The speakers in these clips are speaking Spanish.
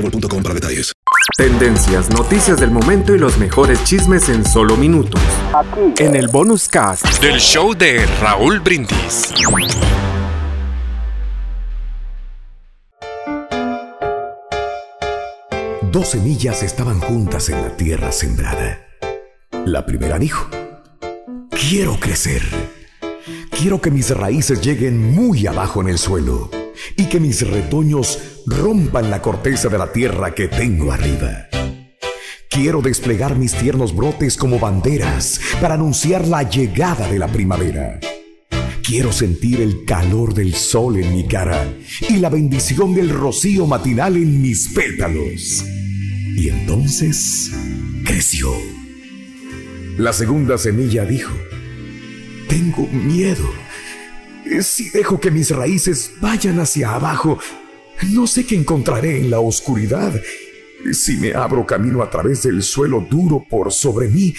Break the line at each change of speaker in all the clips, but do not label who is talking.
boostmobile.com para detalles.
Tendencias, noticias del momento y los mejores chismes en solo minutos. En el bonus cast del show de Raúl Brindis.
Dos semillas estaban juntas en la tierra sembrada. La primera dijo, quiero crecer. Quiero que mis raíces lleguen muy abajo en el suelo y que mis retoños rompan la corteza de la tierra que tengo arriba. Quiero desplegar mis tiernos brotes como banderas para anunciar la llegada de la primavera. Quiero sentir el calor del sol en mi cara y la bendición del rocío matinal en mis pétalos. Y entonces creció. La segunda semilla dijo, tengo miedo. Si dejo que mis raíces vayan hacia abajo, no sé qué encontraré en la oscuridad. Si me abro camino a través del suelo duro por sobre mí,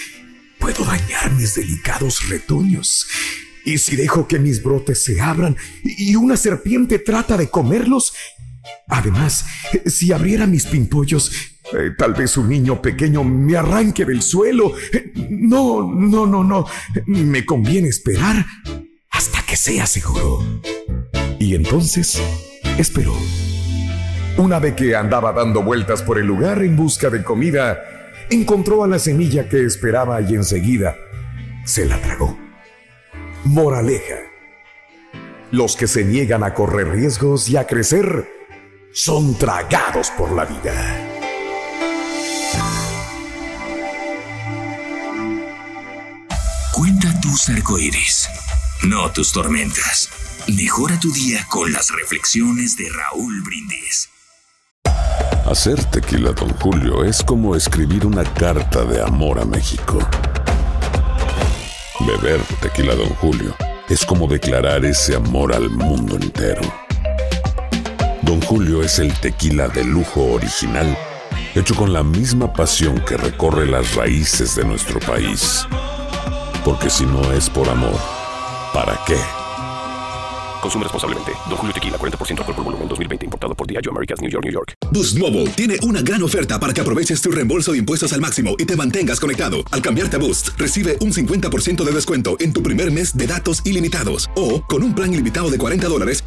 puedo dañar mis delicados retoños. Y si dejo que mis brotes se abran y una serpiente trata de comerlos, además, si abriera mis pimpollos, eh, tal vez un niño pequeño me arranque del suelo. No, no, no, no. Me conviene esperar sea seguro. Y entonces esperó. Una vez que andaba dando vueltas por el lugar en busca de comida, encontró a la semilla que esperaba y enseguida se la tragó. Moraleja. Los que se niegan a correr riesgos y a crecer son tragados por la vida.
Cuenta tus arcoíris, no tus tormentas. Mejora tu día con las reflexiones de Raúl Brindis.
Hacer tequila, don Julio, es como escribir una carta de amor a México. Beber tequila, don Julio, es como declarar ese amor al mundo entero. Don Julio es el tequila de lujo original, hecho con la misma pasión que recorre las raíces de nuestro país. Porque si no es por amor, ¿para qué?
Consume responsablemente. Don Julio Tequila, 40% alcohol por volumen, 2020. Importado por Diageo Americas, New York, New York.
Boost Mobile tiene una gran oferta para que aproveches tu reembolso de impuestos al máximo y te mantengas conectado. Al cambiarte a Boost, recibe un 50% de descuento en tu primer mes de datos ilimitados. O, con un plan ilimitado de 40 dólares,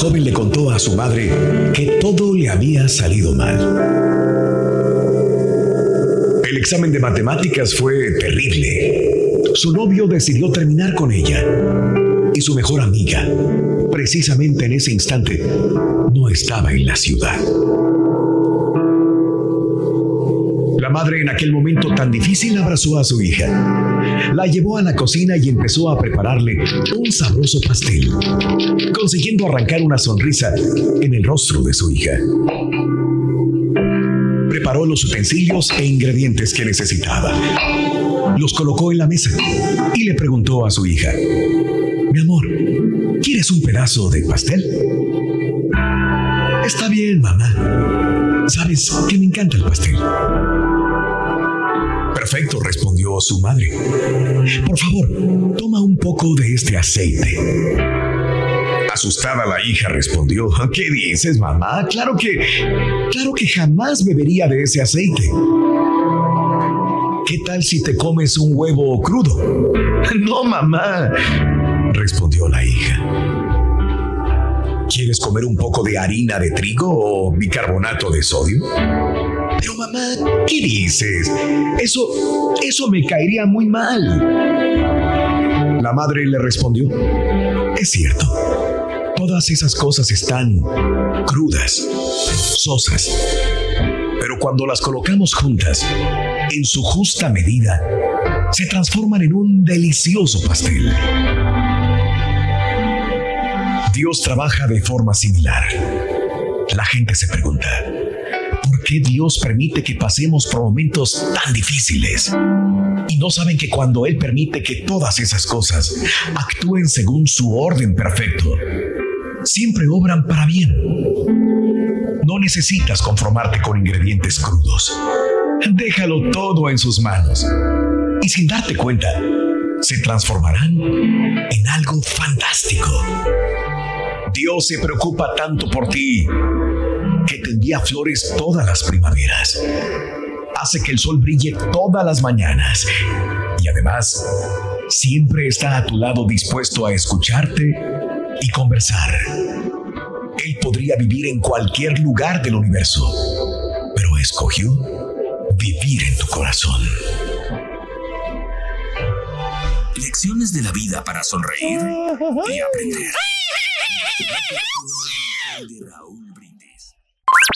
Joven le contó a su madre que todo le había salido mal. El examen de matemáticas fue terrible. Su novio decidió terminar con ella. Y su mejor amiga, precisamente en ese instante, no estaba en la ciudad. La madre en aquel momento tan difícil abrazó a su hija. La llevó a la cocina y empezó a prepararle un sabroso pastel, consiguiendo arrancar una sonrisa en el rostro de su hija. Preparó los utensilios e ingredientes que necesitaba. Los colocó en la mesa y le preguntó a su hija, mi amor, ¿quieres un pedazo de pastel? Está bien, mamá. Sabes que me encanta el pastel. Perfecto, respondió su madre. Por favor, toma un poco de este aceite. Asustada la hija respondió, ¿qué dices, mamá? Claro que, claro que jamás bebería de ese aceite. ¿Qué tal si te comes un huevo crudo? No, mamá, respondió la hija. ¿Quieres comer un poco de harina de trigo o bicarbonato de sodio? Pero mamá, ¿qué dices? Eso, eso me caería muy mal. La madre le respondió, es cierto, todas esas cosas están crudas, sosas, pero cuando las colocamos juntas, en su justa medida, se transforman en un delicioso pastel. Dios trabaja de forma similar. La gente se pregunta, ¿por qué Dios permite que pasemos por momentos tan difíciles? Y no saben que cuando Él permite que todas esas cosas actúen según su orden perfecto, siempre obran para bien. No necesitas conformarte con ingredientes crudos. Déjalo todo en sus manos. Y sin darte cuenta, se transformarán en algo fantástico. Dios se preocupa tanto por ti que te envía flores todas las primaveras. Hace que el sol brille todas las mañanas. Y además, siempre está a tu lado dispuesto a escucharte y conversar. Él podría vivir en cualquier lugar del universo, pero escogió vivir en tu corazón.
Lecciones de la vida para sonreír y aprender.